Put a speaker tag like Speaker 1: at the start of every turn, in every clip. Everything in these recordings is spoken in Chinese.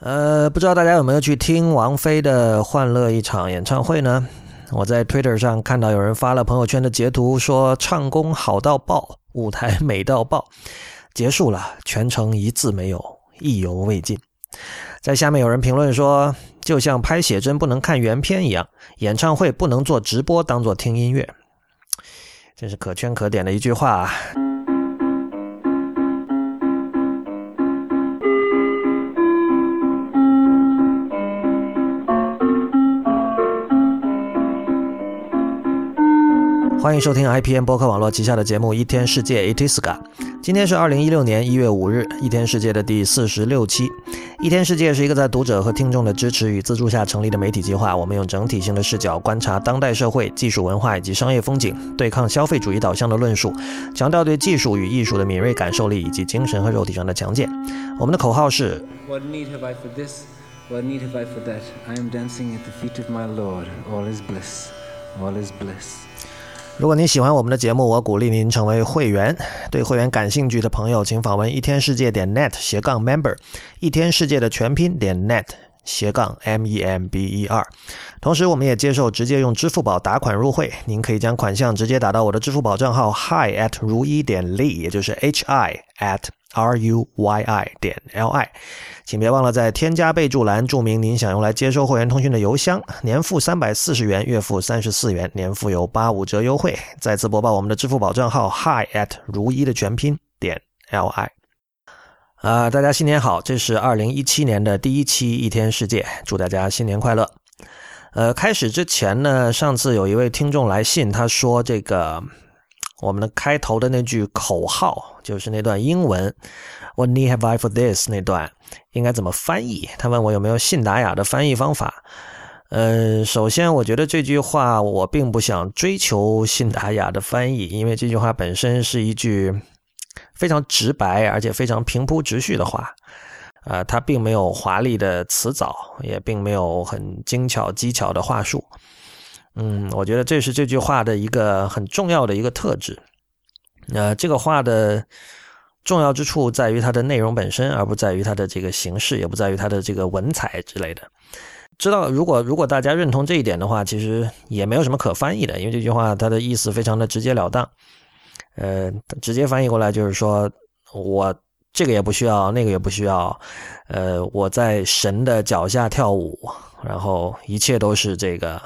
Speaker 1: 呃，不知道大家有没有去听王菲的《欢乐一场》演唱会呢？我在 Twitter 上看到有人发了朋友圈的截图，说唱功好到爆，舞台美到爆，结束了，全程一字没有，意犹未尽。在下面有人评论说，就像拍写真不能看原片一样，演唱会不能做直播当做听音乐，真是可圈可点的一句话啊。欢迎收听 IPN 播客网络旗下的节目《一天世界 Itiska》。今天是二零一六年一月五日，《一天世界》的第四十六期。《一天世界》是一个在读者和听众的支持与资助下成立的媒体计划。我们用整体性的视角观察当代社会、技术文化以及商业风景，对抗消费主义导向的论述，强调对技术与艺术的敏锐感受力以及精神和肉体上的强健。我们的口号是
Speaker 2: ：What need have I for this? What need have I for that? I am dancing at the feet of my Lord. All is bliss. All is bliss.
Speaker 1: 如果您喜欢我们的节目，我鼓励您成为会员。对会员感兴趣的朋友，请访问一天世界点 net 斜杠 member，一天世界的全拼点 net 斜杠 m e m b e r。同时，我们也接受直接用支付宝打款入会，您可以将款项直接打到我的支付宝账号 hi at 如一点 li，也就是 h i at r u y i 点 l i。请别忘了在添加备注栏注明您想用来接收会员通讯的邮箱，年付三百四十元，月付三十四元，年付有八五折优惠。再次播报我们的支付宝账号：hi at 如一的全拼点 l i。啊，大家新年好！这是二零一七年的第一期一天世界，祝大家新年快乐。呃，开始之前呢，上次有一位听众来信，他说这个我们的开头的那句口号，就是那段英文。What need have I for this？那段应该怎么翻译？他问我有没有信达雅的翻译方法。嗯，首先我觉得这句话我并不想追求信达雅的翻译，因为这句话本身是一句非常直白而且非常平铺直叙的话。呃，它并没有华丽的词藻，也并没有很精巧技巧的话术。嗯，我觉得这是这句话的一个很重要的一个特质。呃，这个话的。重要之处在于它的内容本身，而不在于它的这个形式，也不在于它的这个文采之类的。知道，如果如果大家认同这一点的话，其实也没有什么可翻译的，因为这句话它的意思非常的直截了当。呃，直接翻译过来就是说，我这个也不需要，那个也不需要。呃，我在神的脚下跳舞，然后一切都是这个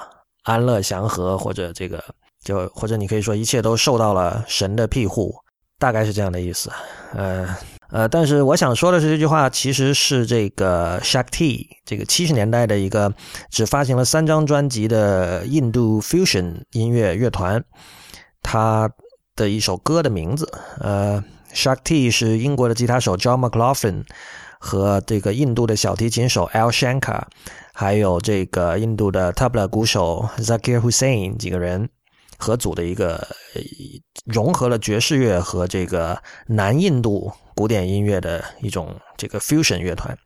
Speaker 1: 安乐祥和，或者这个就或者你可以说一切都受到了神的庇护。大概是这样的意思，呃呃，但是我想说的是，这句话其实是这个 Shakti 这个七十年代的一个只发行了三张专辑的印度 fusion 音乐乐团，他的一首歌的名字。呃，Shakti 是英国的吉他手 John McLaughlin 和这个印度的小提琴手 Al Shankar，还有这个印度的 tabla 鼓手 Zakir Hussain 几个人。合组的一个融合了爵士乐和这个南印度古典音乐的一种这个 fusion 乐团。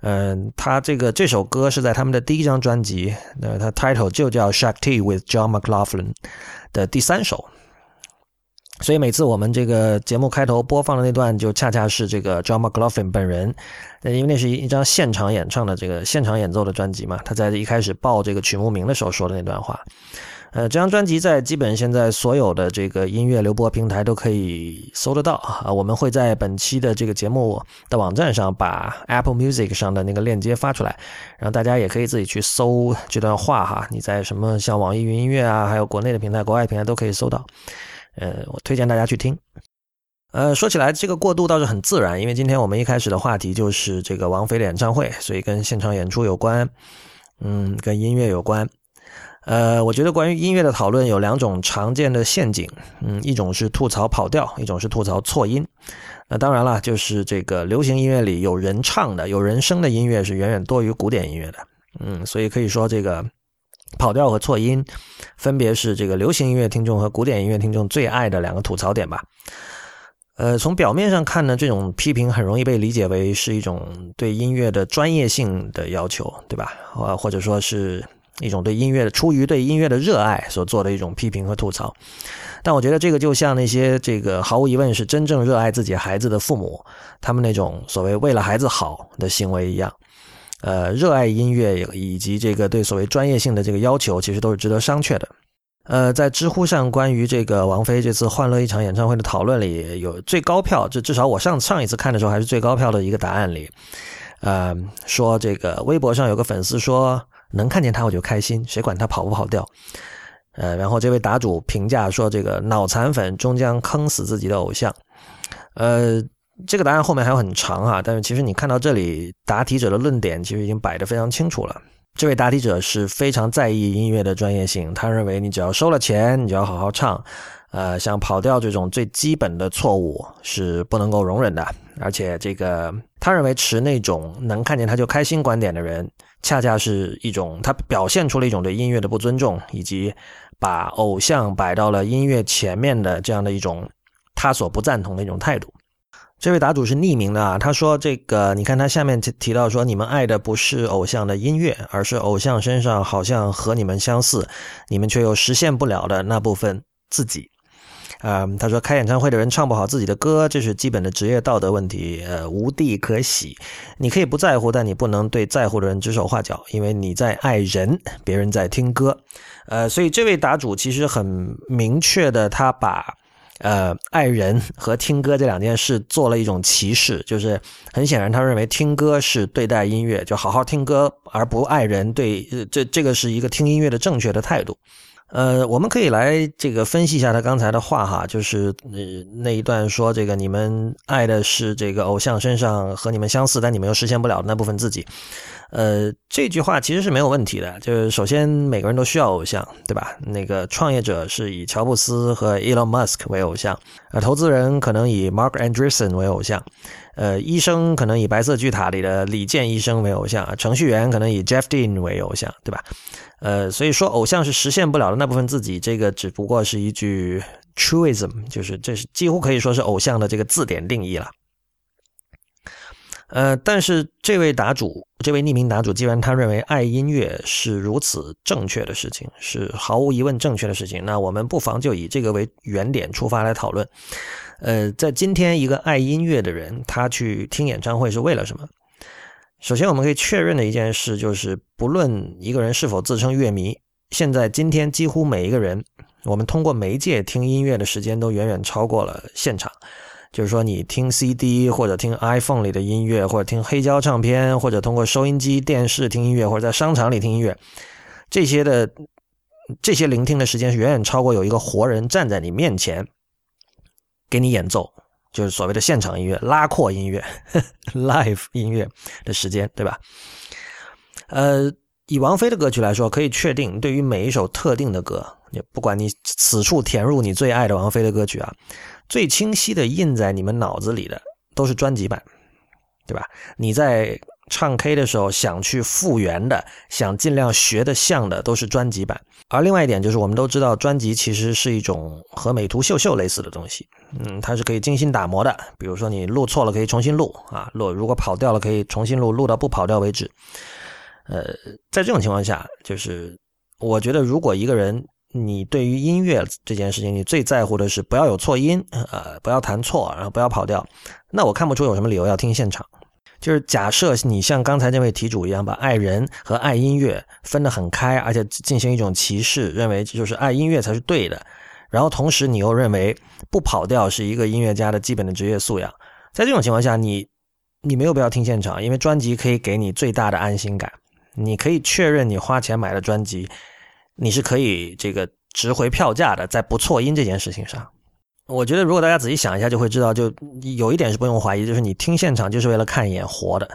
Speaker 1: 嗯，他这个这首歌是在他们的第一张专辑，那它 title 就叫 Shakti with John McLaughlin 的第三首。所以每次我们这个节目开头播放的那段，就恰恰是这个 John McLaughlin 本人，因为那是一一张现场演唱的这个现场演奏的专辑嘛，他在一开始报这个曲目名的时候说的那段话。呃，这张专辑在基本现在所有的这个音乐流播平台都可以搜得到啊。我们会在本期的这个节目的网站上把 Apple Music 上的那个链接发出来，然后大家也可以自己去搜这段话哈。你在什么像网易云音乐啊，还有国内的平台、国外平台都可以搜到。呃，我推荐大家去听。呃，说起来这个过渡倒是很自然，因为今天我们一开始的话题就是这个王菲的演唱会，所以跟现场演出有关，嗯，跟音乐有关。呃，我觉得关于音乐的讨论有两种常见的陷阱，嗯，一种是吐槽跑调，一种是吐槽错音。那当然了，就是这个流行音乐里有人唱的、有人声的音乐是远远多于古典音乐的，嗯，所以可以说这个跑调和错音，分别是这个流行音乐听众和古典音乐听众最爱的两个吐槽点吧。呃，从表面上看呢，这种批评很容易被理解为是一种对音乐的专业性的要求，对吧？啊，或者说是。一种对音乐的出于对音乐的热爱所做的一种批评和吐槽，但我觉得这个就像那些这个毫无疑问是真正热爱自己孩子的父母，他们那种所谓为了孩子好的行为一样。呃，热爱音乐以及这个对所谓专业性的这个要求，其实都是值得商榷的。呃，在知乎上关于这个王菲这次欢乐一场演唱会的讨论里，有最高票，这至少我上上一次看的时候还是最高票的一个答案里，呃，说这个微博上有个粉丝说能看见他我就开心，谁管他跑不跑调？呃，然后这位答主评价说这个脑残粉终将坑死自己的偶像。呃，这个答案后面还有很长啊，但是其实你看到这里，答题者的论点其实已经摆得非常清楚了。这位答题者是非常在意音乐的专业性，他认为你只要收了钱，你就要好好唱，呃，像跑调这种最基本的错误是不能够容忍的。而且，这个他认为持那种能看见他就开心观点的人，恰恰是一种他表现出了一种对音乐的不尊重，以及把偶像摆到了音乐前面的这样的一种他所不赞同的一种态度。这位答主是匿名的啊，他说：“这个，你看他下面提提到说，你们爱的不是偶像的音乐，而是偶像身上好像和你们相似，你们却又实现不了的那部分自己。”啊，他说开演唱会的人唱不好自己的歌，这是基本的职业道德问题，呃，无地可洗。你可以不在乎，但你不能对在乎的人指手画脚，因为你在爱人，别人在听歌。呃，所以这位答主其实很明确的，他把。呃，爱人和听歌这两件事做了一种歧视，就是很显然，他认为听歌是对待音乐，就好好听歌而不爱人，对，这这个是一个听音乐的正确的态度。呃，我们可以来这个分析一下他刚才的话哈，就是呃那一段说这个你们爱的是这个偶像身上和你们相似，但你们又实现不了的那部分自己。呃，这句话其实是没有问题的。就是首先每个人都需要偶像，对吧？那个创业者是以乔布斯和 Elon Musk 为偶像，呃，投资人可能以 Mark Andreessen 为偶像，呃，医生可能以白色巨塔里的李健医生为偶像，程序员可能以 Jeff Dean 为偶像，对吧？呃，所以说偶像是实现不了的那部分自己，这个只不过是一句 truism，就是这是几乎可以说是偶像的这个字典定义了。呃，但是这位答主，这位匿名答主，既然他认为爱音乐是如此正确的事情，是毫无疑问正确的事情，那我们不妨就以这个为原点出发来讨论。呃，在今天，一个爱音乐的人，他去听演唱会是为了什么？首先，我们可以确认的一件事就是，不论一个人是否自称乐迷，现在今天几乎每一个人，我们通过媒介听音乐的时间都远远超过了现场。就是说，你听 CD 或者听 iPhone 里的音乐，或者听黑胶唱片，或者通过收音机、电视听音乐，或者在商场里听音乐，这些的这些聆听的时间是远远超过有一个活人站在你面前给你演奏，就是所谓的现场音乐、拉阔音乐、live 音乐的时间，对吧？呃，以王菲的歌曲来说，可以确定，对于每一首特定的歌，不管你此处填入你最爱的王菲的歌曲啊。最清晰的印在你们脑子里的都是专辑版，对吧？你在唱 K 的时候想去复原的，想尽量学的像的，都是专辑版。而另外一点就是，我们都知道专辑其实是一种和美图秀秀类似的东西，嗯，它是可以精心打磨的。比如说你录错了可以重新录啊，录如果跑调了可以重新录，录到不跑调为止。呃，在这种情况下，就是我觉得如果一个人。你对于音乐这件事情，你最在乎的是不要有错音，呃，不要弹错，然后不要跑调。那我看不出有什么理由要听现场。就是假设你像刚才那位题主一样，把爱人和爱音乐分得很开，而且进行一种歧视，认为就是爱音乐才是对的。然后同时你又认为不跑调是一个音乐家的基本的职业素养。在这种情况下，你你没有必要听现场，因为专辑可以给你最大的安心感。你可以确认你花钱买的专辑。你是可以这个值回票价的，在不错音这件事情上，我觉得如果大家仔细想一下，就会知道，就有一点是不用怀疑，就是你听现场就是为了看一眼活的，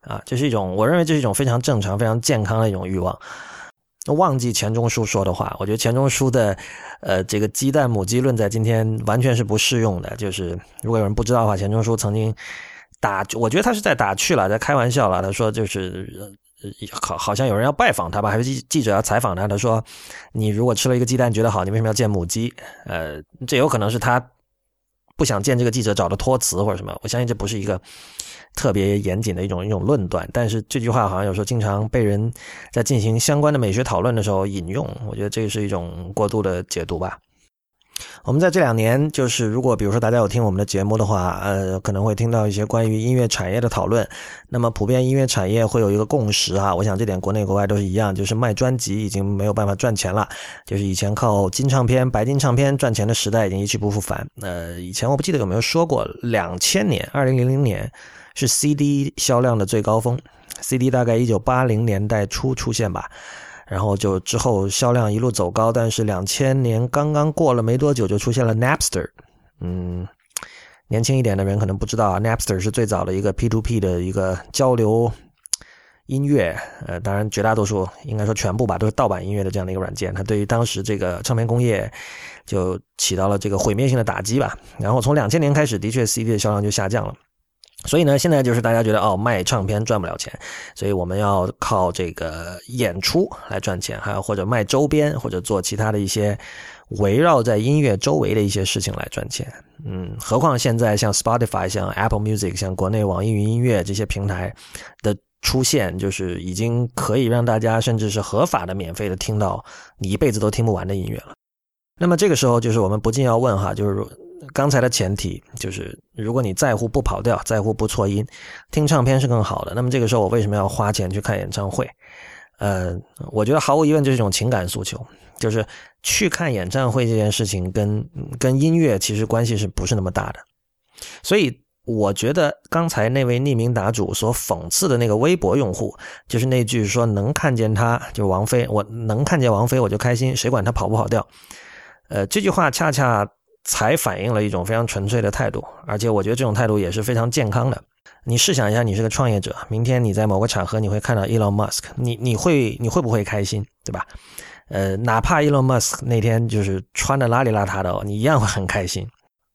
Speaker 1: 啊，这是一种我认为这是一种非常正常、非常健康的一种欲望。忘记钱钟书说的话，我觉得钱钟书的呃这个鸡蛋母鸡论在今天完全是不适用的。就是如果有人不知道的话，钱钟书曾经打，我觉得他是在打趣了，在开玩笑了。他说就是。好，好像有人要拜访他吧？还是记记者要采访他？他说：“你如果吃了一个鸡蛋觉得好，你为什么要见母鸡？”呃，这有可能是他不想见这个记者找的托词或者什么。我相信这不是一个特别严谨的一种一种论断。但是这句话好像有时候经常被人在进行相关的美学讨论的时候引用。我觉得这是一种过度的解读吧。我们在这两年，就是如果比如说大家有听我们的节目的话，呃，可能会听到一些关于音乐产业的讨论。那么，普遍音乐产业会有一个共识啊，我想这点国内国外都是一样，就是卖专辑已经没有办法赚钱了。就是以前靠金唱片、白金唱片赚钱的时代已经一去不复返。呃，以前我不记得有没有说过，两千年、二零零零年是 CD 销量的最高峰，CD 大概一九八零年代初出现吧。然后就之后销量一路走高，但是两千年刚刚过了没多久，就出现了 Napster。嗯，年轻一点的人可能不知道啊，Napster 是最早的一个 P2P 的一个交流音乐，呃，当然绝大多数应该说全部吧，都是盗版音乐的这样的一个软件。它对于当时这个唱片工业就起到了这个毁灭性的打击吧。然后从两千年开始，的确 CD 的销量就下降了。所以呢，现在就是大家觉得哦，卖唱片赚不了钱，所以我们要靠这个演出来赚钱，还有或者卖周边，或者做其他的一些围绕在音乐周围的一些事情来赚钱。嗯，何况现在像 Spotify、像 Apple Music、像国内网易云音乐这些平台的出现，就是已经可以让大家甚至是合法的、免费的听到你一辈子都听不完的音乐了。那么这个时候，就是我们不禁要问哈，就是。刚才的前提就是，如果你在乎不跑调，在乎不错音，听唱片是更好的。那么这个时候，我为什么要花钱去看演唱会？呃，我觉得毫无疑问就是一种情感诉求，就是去看演唱会这件事情跟跟音乐其实关系是不是那么大的？所以我觉得刚才那位匿名答主所讽刺的那个微博用户，就是那句说能看见他，就王菲，我能看见王菲我就开心，谁管他跑不跑调？呃，这句话恰恰。才反映了一种非常纯粹的态度，而且我觉得这种态度也是非常健康的。你试想一下，你是个创业者，明天你在某个场合你会看到 Elon Musk，你你会你会不会开心，对吧？呃，哪怕 Elon Musk 那天就是穿的邋里邋遢的，你一样会很开心。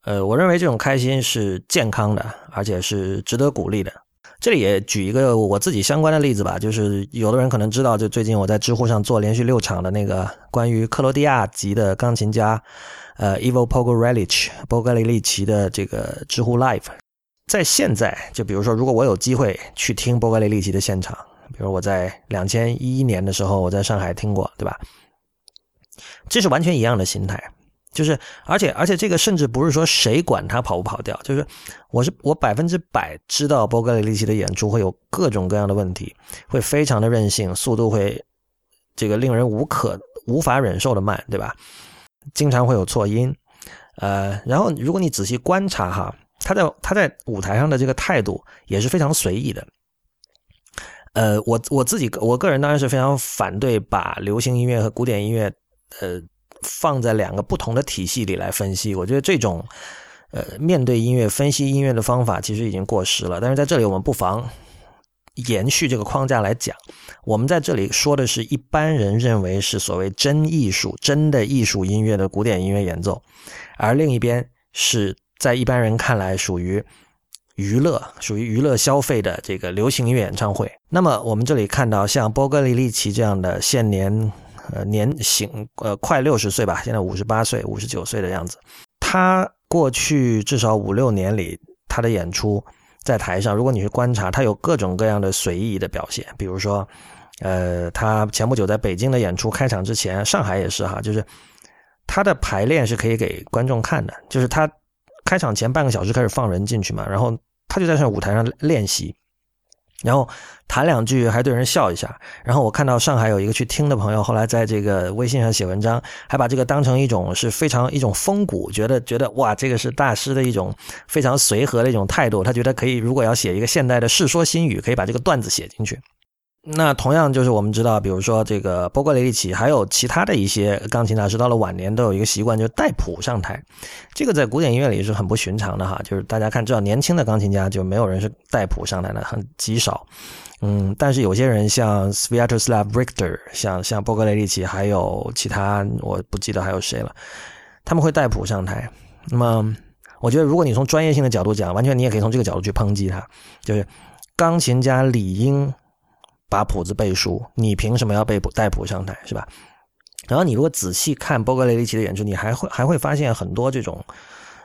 Speaker 1: 呃，我认为这种开心是健康的，而且是值得鼓励的。这里也举一个我自己相关的例子吧，就是有的人可能知道，就最近我在知乎上做连续六场的那个关于克罗地亚籍的钢琴家。呃，Ivo Pogorelic，波格雷利奇的这个知乎 Live，在现在，就比如说，如果我有机会去听波格雷利奇的现场，比如我在两千一一年的时候，我在上海听过，对吧？这是完全一样的心态，就是，而且，而且这个甚至不是说谁管他跑不跑调，就是我是我百分之百知道波格雷利奇的演出会有各种各样的问题，会非常的任性，速度会这个令人无可无法忍受的慢，对吧？经常会有错音，呃，然后如果你仔细观察哈，他在他在舞台上的这个态度也是非常随意的，呃，我我自己我个人当然是非常反对把流行音乐和古典音乐呃放在两个不同的体系里来分析，我觉得这种呃面对音乐分析音乐的方法其实已经过时了，但是在这里我们不妨。延续这个框架来讲，我们在这里说的是一般人认为是所谓真艺术、真的艺术音乐的古典音乐演奏，而另一边是在一般人看来属于娱乐、属于娱乐消费的这个流行音乐演唱会。那么我们这里看到像波格里利奇这样的现年呃年行呃快六十岁吧，现在五十八岁、五十九岁的样子，他过去至少五六年里他的演出。在台上，如果你去观察，他有各种各样的随意的表现。比如说，呃，他前不久在北京的演出开场之前，上海也是哈，就是他的排练是可以给观众看的，就是他开场前半个小时开始放人进去嘛，然后他就在上舞台上练习。然后谈两句，还对人笑一下。然后我看到上海有一个去听的朋友，后来在这个微信上写文章，还把这个当成一种是非常一种风骨，觉得觉得哇，这个是大师的一种非常随和的一种态度。他觉得可以，如果要写一个现代的《世说新语》，可以把这个段子写进去。那同样就是我们知道，比如说这个波格雷利奇，还有其他的一些钢琴大师，到了晚年都有一个习惯，就是带谱上台。这个在古典音乐里是很不寻常的哈。就是大家看，至少年轻的钢琴家就没有人是带谱上台的，很极少。嗯，但是有些人像 Sviatoslav Richter，像像波格雷利奇，还有其他我不记得还有谁了，他们会带谱上台。那么，我觉得如果你从专业性的角度讲，完全你也可以从这个角度去抨击他，就是钢琴家理应。把谱子背熟，你凭什么要背带谱上台，是吧？然后你如果仔细看波格雷利奇的演出，你还会还会发现很多这种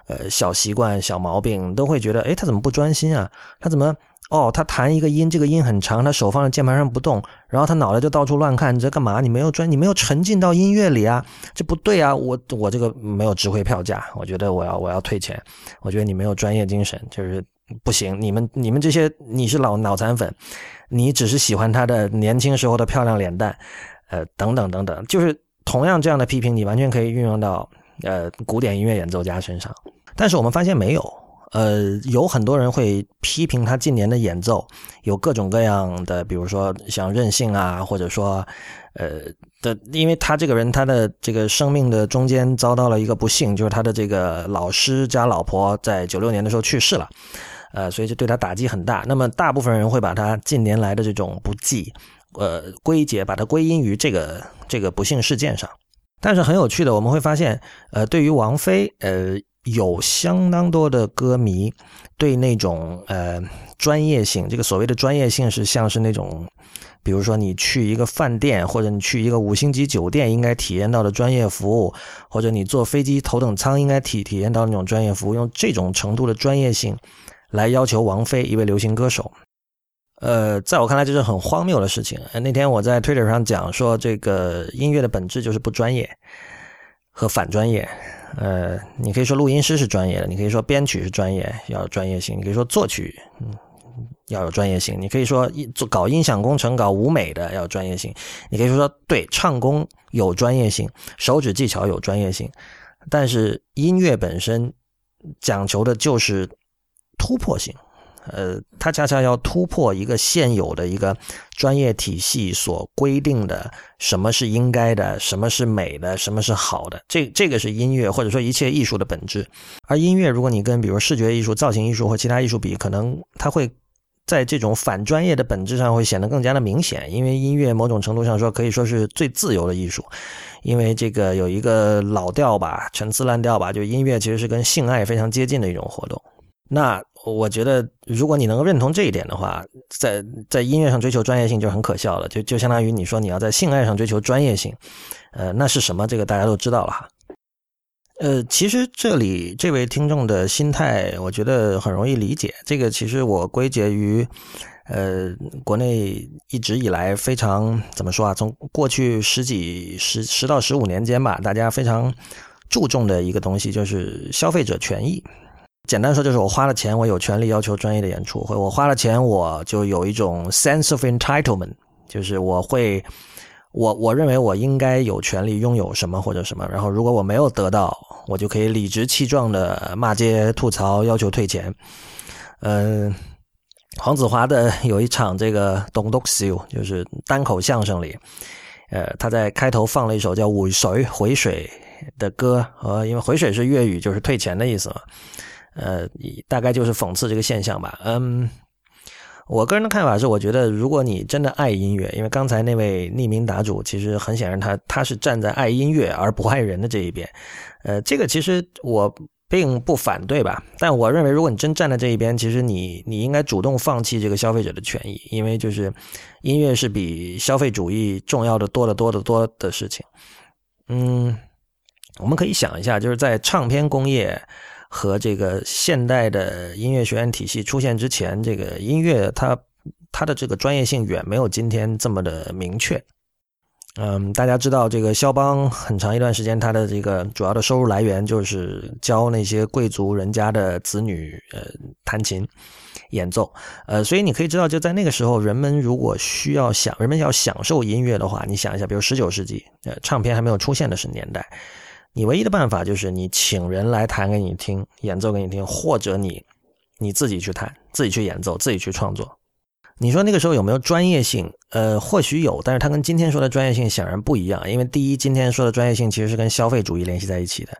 Speaker 1: 呃小习惯、小毛病，都会觉得，哎，他怎么不专心啊？他怎么哦，他弹一个音，这个音很长，他手放在键盘上不动，然后他脑袋就到处乱看，你在干嘛？你没有专，你没有沉浸到音乐里啊，这不对啊！我我这个没有值回票价，我觉得我要我要退钱，我觉得你没有专业精神，就是不行。你们你们这些你是老脑残粉，你只是喜欢他的年轻时候的漂亮脸蛋，呃，等等等等，就是同样这样的批评，你完全可以运用到呃古典音乐演奏家身上，但是我们发现没有。呃，有很多人会批评他近年的演奏，有各种各样的，比如说像任性啊，或者说，呃的，因为他这个人他的这个生命的中间遭到了一个不幸，就是他的这个老师加老婆在九六年的时候去世了，呃，所以就对他打击很大。那么大部分人会把他近年来的这种不济，呃，归结把它归因于这个这个不幸事件上。但是很有趣的，我们会发现，呃，对于王菲，呃。有相当多的歌迷对那种呃专业性，这个所谓的专业性是像是那种，比如说你去一个饭店或者你去一个五星级酒店应该体验到的专业服务，或者你坐飞机头等舱应该体体验到那种专业服务，用这种程度的专业性来要求王菲一位流行歌手，呃，在我看来这是很荒谬的事情。那天我在 Twitter 上讲说，这个音乐的本质就是不专业和反专业。呃，你可以说录音师是专业的，你可以说编曲是专业，要有专业性；你可以说作曲，嗯，要有专业性；你可以说做搞音响工程、搞舞美的要有专业性；你可以说对唱功有专业性，手指技巧有专业性。但是音乐本身讲求的就是突破性。呃，它恰恰要突破一个现有的一个专业体系所规定的什么是应该的，什么是美的，什么是好的。这这个是音乐或者说一切艺术的本质。而音乐，如果你跟比如视觉艺术、造型艺术或其他艺术比，可能它会在这种反专业的本质上会显得更加的明显。因为音乐某种程度上说可以说是最自由的艺术，因为这个有一个老调吧，陈词滥调吧，就音乐其实是跟性爱非常接近的一种活动。那我觉得，如果你能够认同这一点的话，在在音乐上追求专业性就很可笑了，就就相当于你说你要在性爱上追求专业性，呃，那是什么？这个大家都知道了哈。呃，其实这里这位听众的心态，我觉得很容易理解。这个其实我归结于，呃，国内一直以来非常怎么说啊？从过去十几十十到十五年间吧，大家非常注重的一个东西就是消费者权益。简单说就是我花了钱，我有权利要求专业的演出；或我花了钱，我就有一种 sense of entitlement，就是我会，我我认为我应该有权利拥有什么或者什么。然后如果我没有得到，我就可以理直气壮的骂街、吐槽、要求退钱。嗯，黄子华的有一场这个《Don't Look You》，就是单口相声里，呃，他在开头放了一首叫《尾水回水》的歌，呃，因为回水是粤语，就是退钱的意思嘛。呃，大概就是讽刺这个现象吧。嗯，我个人的看法是，我觉得如果你真的爱音乐，因为刚才那位匿名答主其实很显然他他是站在爱音乐而不爱人的这一边。呃，这个其实我并不反对吧，但我认为如果你真站在这一边，其实你你应该主动放弃这个消费者的权益，因为就是音乐是比消费主义重要的多得多得多的事情。嗯，我们可以想一下，就是在唱片工业。和这个现代的音乐学院体系出现之前，这个音乐它它的这个专业性远没有今天这么的明确。嗯，大家知道这个肖邦很长一段时间，他的这个主要的收入来源就是教那些贵族人家的子女呃弹琴演奏。呃，所以你可以知道，就在那个时候，人们如果需要享，人们要享受音乐的话，你想一下，比如十九世纪，呃，唱片还没有出现的是年代。你唯一的办法就是你请人来弹给你听，演奏给你听，或者你你自己去弹，自己去演奏，自己去创作。你说那个时候有没有专业性？呃，或许有，但是它跟今天说的专业性显然不一样。因为第一，今天说的专业性其实是跟消费主义联系在一起的。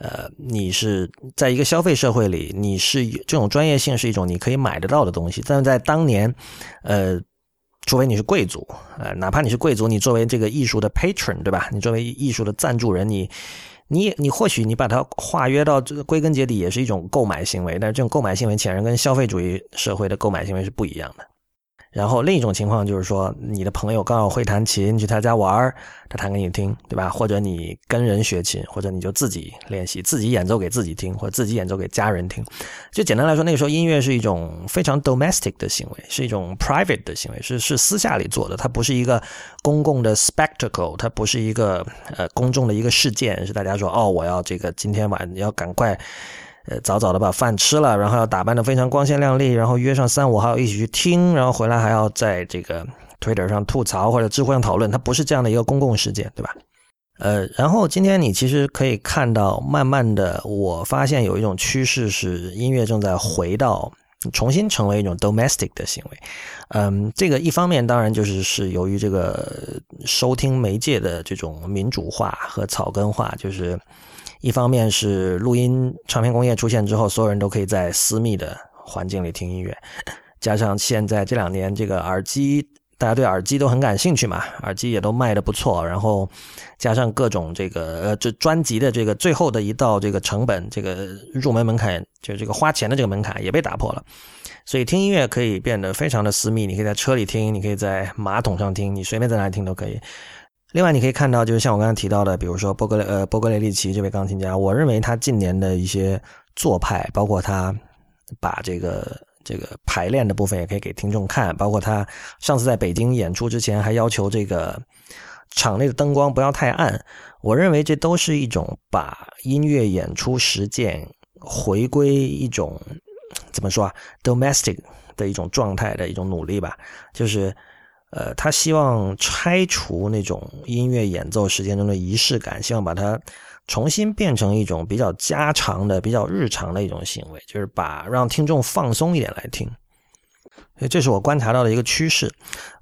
Speaker 1: 呃，你是在一个消费社会里，你是这种专业性是一种你可以买得到的东西，但是在当年，呃。除非你是贵族，呃，哪怕你是贵族，你作为这个艺术的 patron，对吧？你作为艺术的赞助人，你，你，你或许你把它化约到这个归根结底也是一种购买行为，但是这种购买行为显然跟消费主义社会的购买行为是不一样的。然后另一种情况就是说，你的朋友刚好会弹琴，去他家玩儿，他弹给你听，对吧？或者你跟人学琴，或者你就自己练习，自己演奏给自己听，或者自己演奏给家人听。就简单来说，那个时候音乐是一种非常 domestic 的行为，是一种 private 的行为，是是私下里做的，它不是一个公共的 spectacle，它不是一个呃公众的一个事件，是大家说哦，我要这个今天晚要赶快。呃，早早的把饭吃了，然后要打扮的非常光鲜亮丽，然后约上三五好友一起去听，然后回来还要在这个 Twitter 上吐槽或者知乎上讨论，它不是这样的一个公共事件，对吧？呃，然后今天你其实可以看到，慢慢的，我发现有一种趋势是音乐正在回到重新成为一种 domestic 的行为。嗯，这个一方面当然就是是由于这个收听媒介的这种民主化和草根化，就是。一方面是录音唱片工业出现之后，所有人都可以在私密的环境里听音乐，加上现在这两年这个耳机，大家对耳机都很感兴趣嘛，耳机也都卖的不错，然后加上各种这个呃，这专辑的这个最后的一道这个成本，这个入门门槛，就是这个花钱的这个门槛也被打破了，所以听音乐可以变得非常的私密，你可以在车里听，你可以在马桶上听，你随便在哪里听都可以。另外，你可以看到，就是像我刚才提到的，比如说波格雷呃波格雷利奇这位钢琴家，我认为他近年的一些做派，包括他把这个这个排练的部分也可以给听众看，包括他上次在北京演出之前还要求这个场内的灯光不要太暗，我认为这都是一种把音乐演出实践回归一种怎么说啊 domestic 的一种状态的一种努力吧，就是。呃，他希望拆除那种音乐演奏时间中的仪式感，希望把它重新变成一种比较家常的、比较日常的一种行为，就是把让听众放松一点来听。所以这是我观察到的一个趋势。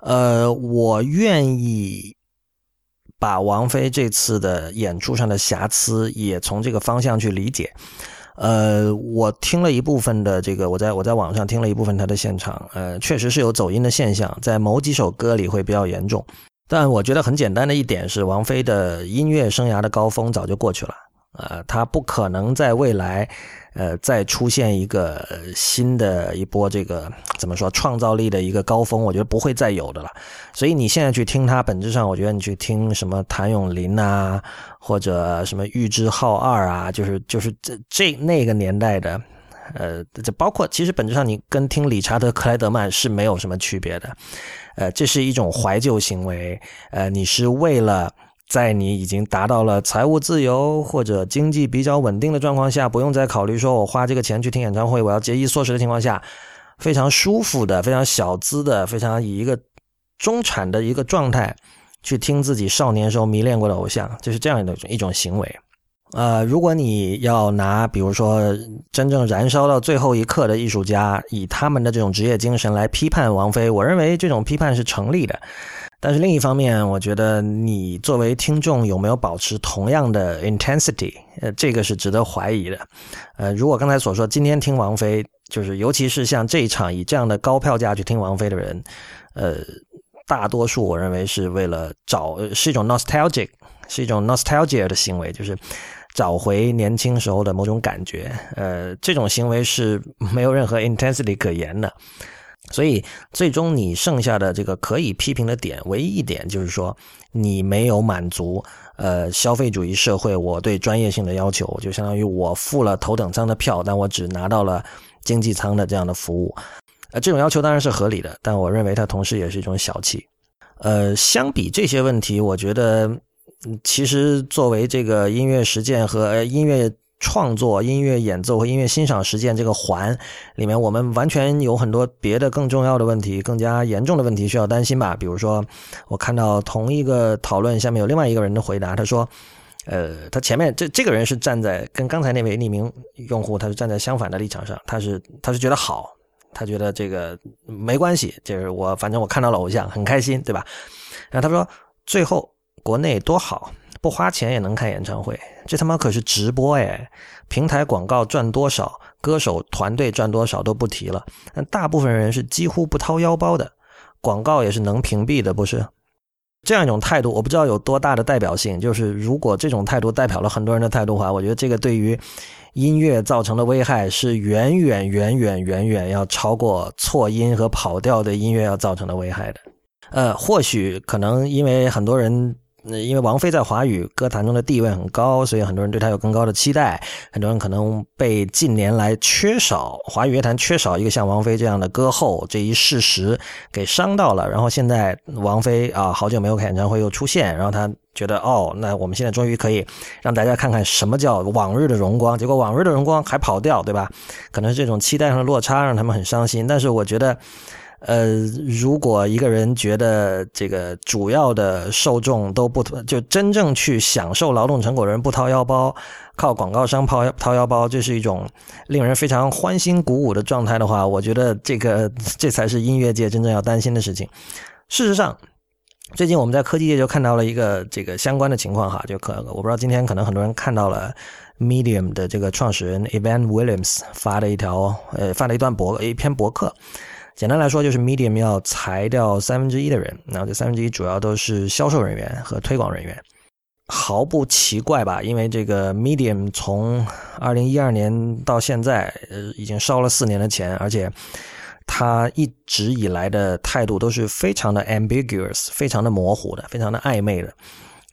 Speaker 1: 呃，我愿意把王菲这次的演出上的瑕疵也从这个方向去理解。呃，我听了一部分的这个，我在我在网上听了一部分他的现场，呃，确实是有走音的现象，在某几首歌里会比较严重。但我觉得很简单的一点是，王菲的音乐生涯的高峰早就过去了，呃，她不可能在未来。呃，再出现一个新的一波这个怎么说创造力的一个高峰，我觉得不会再有的了。所以你现在去听他，本质上我觉得你去听什么谭咏麟啊，或者什么玉置浩二啊，就是就是这这那个年代的，呃，这包括其实本质上你跟听理查德克莱德曼是没有什么区别的，呃，这是一种怀旧行为，呃，你是为了。在你已经达到了财务自由或者经济比较稳定的状况下，不用再考虑说我花这个钱去听演唱会，我要节衣缩食的情况下，非常舒服的、非常小资的、非常以一个中产的一个状态去听自己少年时候迷恋过的偶像，就是这样的一种行为。呃，如果你要拿比如说真正燃烧到最后一刻的艺术家，以他们的这种职业精神来批判王菲，我认为这种批判是成立的。但是另一方面，我觉得你作为听众有没有保持同样的 intensity，呃，这个是值得怀疑的。呃，如果刚才所说，今天听王菲，就是尤其是像这一场以这样的高票价去听王菲的人，呃，大多数我认为是为了找是一种 nostalgic，是一种 nostalgia 的行为，就是找回年轻时候的某种感觉。呃，这种行为是没有任何 intensity 可言的。所以，最终你剩下的这个可以批评的点，唯一一点就是说，你没有满足呃消费主义社会我对专业性的要求，就相当于我付了头等舱的票，但我只拿到了经济舱的这样的服务。呃，这种要求当然是合理的，但我认为它同时也是一种小气。呃，相比这些问题，我觉得其实作为这个音乐实践和音乐。创作、音乐演奏和音乐欣赏实践这个环里面，我们完全有很多别的更重要的问题、更加严重的问题需要担心吧。比如说，我看到同一个讨论下面有另外一个人的回答，他说：“呃，他前面这这个人是站在跟刚才那位匿名用户，他是站在相反的立场上，他是他是觉得好，他觉得这个没关系，就是我反正我看到了偶像很开心，对吧？然后他说，最后国内多好。”不花钱也能看演唱会，这他妈可是直播哎！平台广告赚多少，歌手团队赚多少都不提了，但大部分人是几乎不掏腰包的，广告也是能屏蔽的，不是？这样一种态度，我不知道有多大的代表性。就是如果这种态度代表了很多人的态度的话，我觉得这个对于音乐造成的危害是远远远远远远要超过错音和跑调的音乐要造成的危害的。呃，或许可能因为很多人。那因为王菲在华语歌坛中的地位很高，所以很多人对她有更高的期待。很多人可能被近年来缺少华语乐坛缺少一个像王菲这样的歌后这一事实给伤到了。然后现在王菲啊，好久没有开演唱会又出现，然后他觉得哦，那我们现在终于可以让大家看看什么叫往日的荣光。结果往日的荣光还跑调，对吧？可能是这种期待上的落差让他们很伤心。但是我觉得。呃，如果一个人觉得这个主要的受众都不就真正去享受劳动成果的人不掏腰包，靠广告商掏掏腰包，这是一种令人非常欢欣鼓舞的状态的话，我觉得这个 这才是音乐界真正要担心的事情。事实上，最近我们在科技界就看到了一个这个相关的情况哈，就可我不知道今天可能很多人看到了 Medium 的这个创始人 Evan Williams 发的一条呃发了一段博一篇博客。简单来说，就是 Medium 要裁掉三分之一的人，然后这三分之一主要都是销售人员和推广人员，毫不奇怪吧？因为这个 Medium 从二零一二年到现在，呃，已经烧了四年的钱，而且他一直以来的态度都是非常的 ambiguous，非常的模糊的，非常的暧昧的。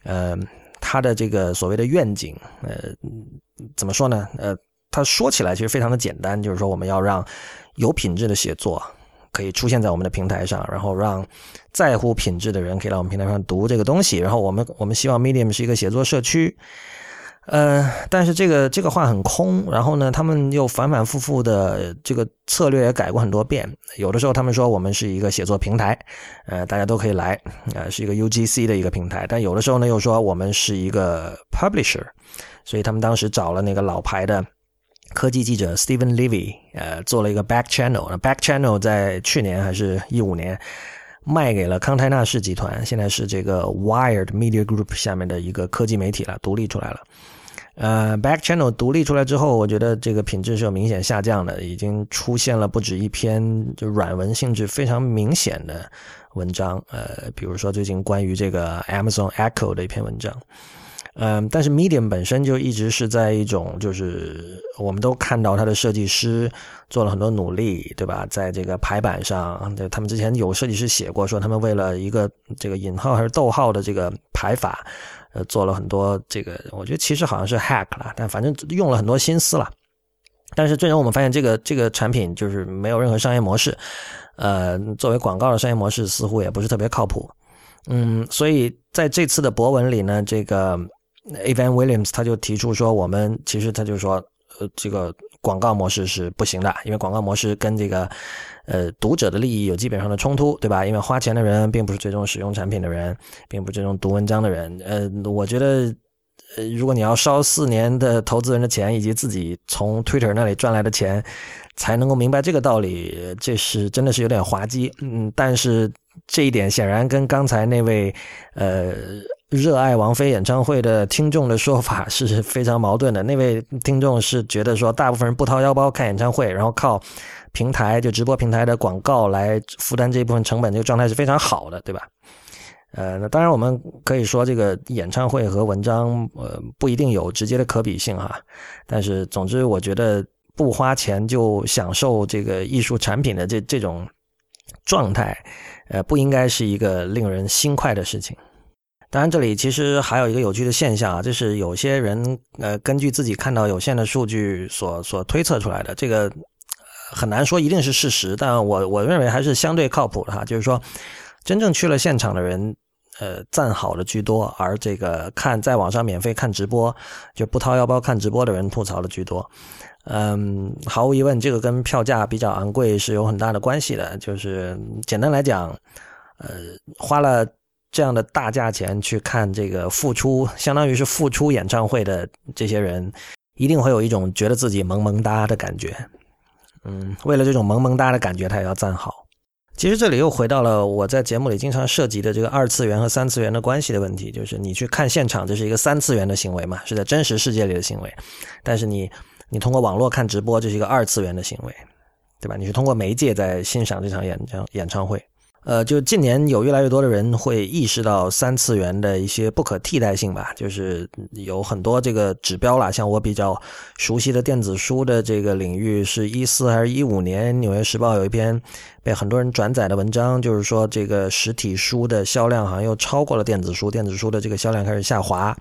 Speaker 1: 呃，他的这个所谓的愿景，呃，怎么说呢？呃，他说起来其实非常的简单，就是说我们要让有品质的写作。可以出现在我们的平台上，然后让在乎品质的人可以来我们平台上读这个东西。然后我们我们希望 Medium 是一个写作社区，呃，但是这个这个话很空。然后呢，他们又反反复复的这个策略也改过很多遍。有的时候他们说我们是一个写作平台，呃，大家都可以来，呃，是一个 UGC 的一个平台。但有的时候呢又说我们是一个 Publisher，所以他们当时找了那个老牌的。科技记者 Stephen Levy，呃，做了一个 Back Channel 那。Back Channel 在去年还是一五年卖给了康泰纳仕集团，现在是这个 Wired Media Group 下面的一个科技媒体了，独立出来了。呃，Back Channel 独立出来之后，我觉得这个品质是有明显下降的，已经出现了不止一篇就软文性质非常明显的文章。呃，比如说最近关于这个 Amazon Echo 的一篇文章。嗯，但是 Medium 本身就一直是在一种，就是我们都看到它的设计师做了很多努力，对吧？在这个排版上，对，他们之前有设计师写过，说他们为了一个这个引号还是逗号的这个排法，呃，做了很多这个，我觉得其实好像是 hack 了，但反正用了很多心思了。但是最终我们发现，这个这个产品就是没有任何商业模式，呃，作为广告的商业模式似乎也不是特别靠谱。嗯，所以在这次的博文里呢，这个。Evan Williams 他就提出说，我们其实他就说，呃，这个广告模式是不行的，因为广告模式跟这个呃读者的利益有基本上的冲突，对吧？因为花钱的人并不是最终使用产品的人，并不是最终读文章的人。呃，我觉得，呃，如果你要烧四年的投资人的钱以及自己从 Twitter 那里赚来的钱，才能够明白这个道理，这是真的是有点滑稽。嗯，但是这一点显然跟刚才那位呃。热爱王菲演唱会的听众的说法是非常矛盾的。那位听众是觉得说，大部分人不掏腰包看演唱会，然后靠平台就直播平台的广告来负担这一部分成本，这个状态是非常好的，对吧？呃，那当然我们可以说，这个演唱会和文章呃不一定有直接的可比性哈。但是总之，我觉得不花钱就享受这个艺术产品的这这种状态，呃，不应该是一个令人心快的事情。当然，这里其实还有一个有趣的现象啊，就是有些人呃，根据自己看到有限的数据所所推测出来的，这个很难说一定是事实，但我我认为还是相对靠谱的哈。就是说，真正去了现场的人，呃，赞好的居多，而这个看在网上免费看直播就不掏腰包看直播的人吐槽的居多。嗯，毫无疑问，这个跟票价比较昂贵是有很大的关系的。就是简单来讲，呃，花了。这样的大价钱去看这个付出，相当于是付出演唱会的这些人，一定会有一种觉得自己萌萌哒的感觉。嗯，为了这种萌萌哒的感觉，他也要赞好。其实这里又回到了我在节目里经常涉及的这个二次元和三次元的关系的问题，就是你去看现场，这是一个三次元的行为嘛，是在真实世界里的行为；但是你你通过网络看直播，这是一个二次元的行为，对吧？你是通过媒介在欣赏这场演唱演唱会。呃，就近年有越来越多的人会意识到三次元的一些不可替代性吧，就是有很多这个指标啦，像我比较熟悉的电子书的这个领域，是一四还是一五年，《纽约时报》有一篇被很多人转载的文章，就是说这个实体书的销量好像又超过了电子书，电子书的这个销量开始下滑，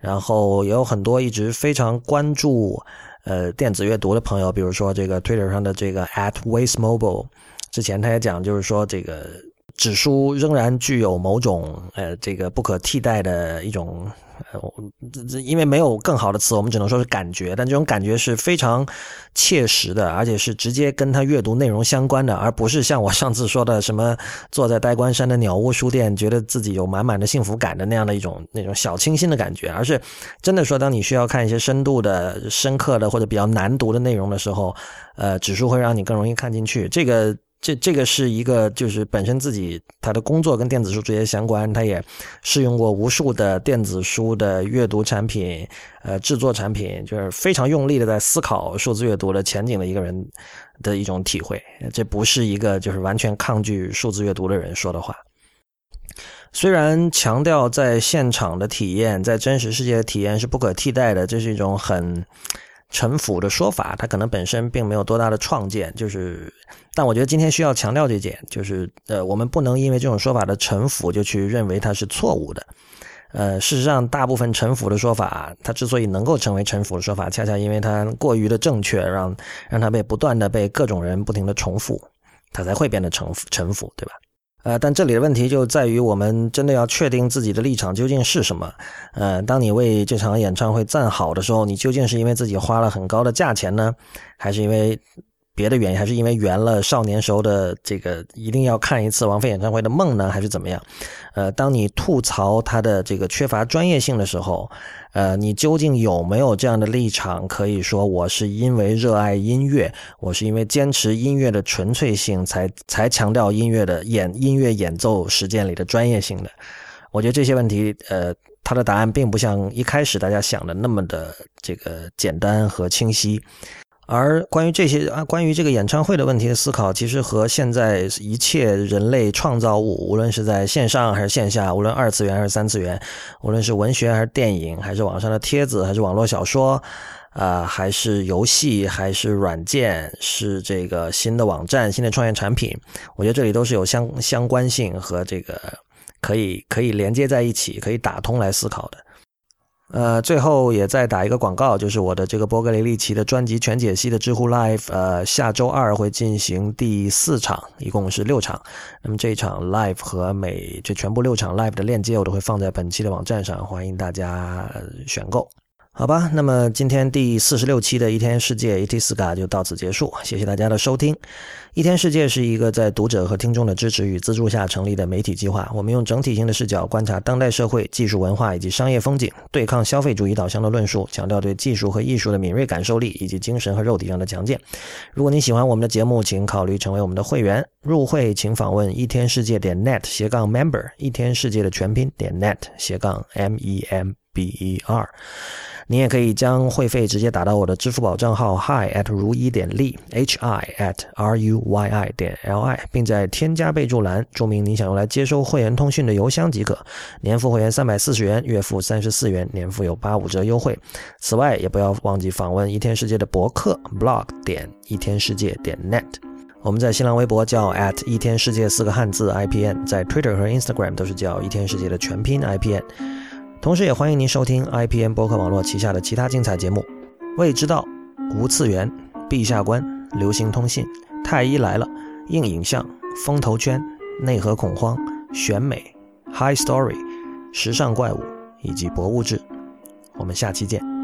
Speaker 1: 然后也有很多一直非常关注呃电子阅读的朋友，比如说这个 Twitter 上的这个 at Waste Mobile。之前他也讲，就是说这个纸书仍然具有某种呃这个不可替代的一种呃，因为没有更好的词，我们只能说是感觉，但这种感觉是非常切实的，而且是直接跟他阅读内容相关的，而不是像我上次说的什么坐在呆关山的鸟屋书店，觉得自己有满满的幸福感的那样的一种那种小清新的感觉，而是真的说，当你需要看一些深度的、深刻的或者比较难读的内容的时候，呃，指数会让你更容易看进去。这个。这这个是一个，就是本身自己他的工作跟电子书直接相关，他也试用过无数的电子书的阅读产品，呃，制作产品，就是非常用力的在思考数字阅读的前景的一个人的一种体会。这不是一个就是完全抗拒数字阅读的人说的话。虽然强调在现场的体验，在真实世界的体验是不可替代的，这是一种很。陈腐的说法，它可能本身并没有多大的创建，就是，但我觉得今天需要强调这点，就是呃，我们不能因为这种说法的陈腐就去认为它是错误的，呃，事实上，大部分陈腐的说法，它之所以能够成为陈腐的说法，恰恰因为它过于的正确，让让它被不断的被各种人不停的重复，它才会变得城府，城府，对吧？呃，但这里的问题就在于，我们真的要确定自己的立场究竟是什么。呃，当你为这场演唱会赞好的时候，你究竟是因为自己花了很高的价钱呢，还是因为？别的原因，还是因为圆了少年时候的这个一定要看一次王菲演唱会的梦呢，还是怎么样？呃，当你吐槽他的这个缺乏专业性的时候，呃，你究竟有没有这样的立场，可以说我是因为热爱音乐，我是因为坚持音乐的纯粹性，才才强调音乐的演音乐演奏实践里的专业性的？我觉得这些问题，呃，他的答案并不像一开始大家想的那么的这个简单和清晰。而关于这些啊，关于这个演唱会的问题的思考，其实和现在一切人类创造物，无论是在线上还是线下，无论二次元还是三次元，无论是文学还是电影，还是网上的帖子，还是网络小说，啊，还是游戏，还是软件，是这个新的网站、新的创业产品，我觉得这里都是有相相关性和这个可以可以连接在一起、可以打通来思考的。呃，最后也再打一个广告，就是我的这个波格雷利奇的专辑全解析的知乎 Live，呃，下周二会进行第四场，一共是六场。那么这一场 Live 和每这全部六场 Live 的链接，我都会放在本期的网站上，欢迎大家选购。好吧，那么今天第四十六期的一天世界 ET 四嘎就到此结束，谢谢大家的收听。一天世界是一个在读者和听众的支持与资助下成立的媒体计划，我们用整体性的视角观察当代社会、技术文化以及商业风景，对抗消费主义导向的论述，强调对技术和艺术的敏锐感受力以及精神和肉体上的强健。如果你喜欢我们的节目，请考虑成为我们的会员。入会请访问一天世界点 net 斜杠 member，一天世界的全拼点 net 斜杠 m e m b e r。你也可以将会费直接打到我的支付宝账号 hi at 如一点利 h i at r u y i 点 l i，并在添加备注栏注明你想用来接收会员通讯的邮箱即可。年付会员三百四十元，月付三十四元，年付有八五折优惠。此外，也不要忘记访问一天世界的博客 blog 点一天世界点 net。我们在新浪微博叫 at 一天世界四个汉字 i p n，在 Twitter 和 Instagram 都是叫一天世界的全拼 i p n。同时，也欢迎您收听 IPN 博客网络旗下的其他精彩节目：未知道、无次元、陛下观、流行通信、太医来了、硬影像、风投圈、内核恐慌、选美、High Story、时尚怪物以及博物志。我们下期见。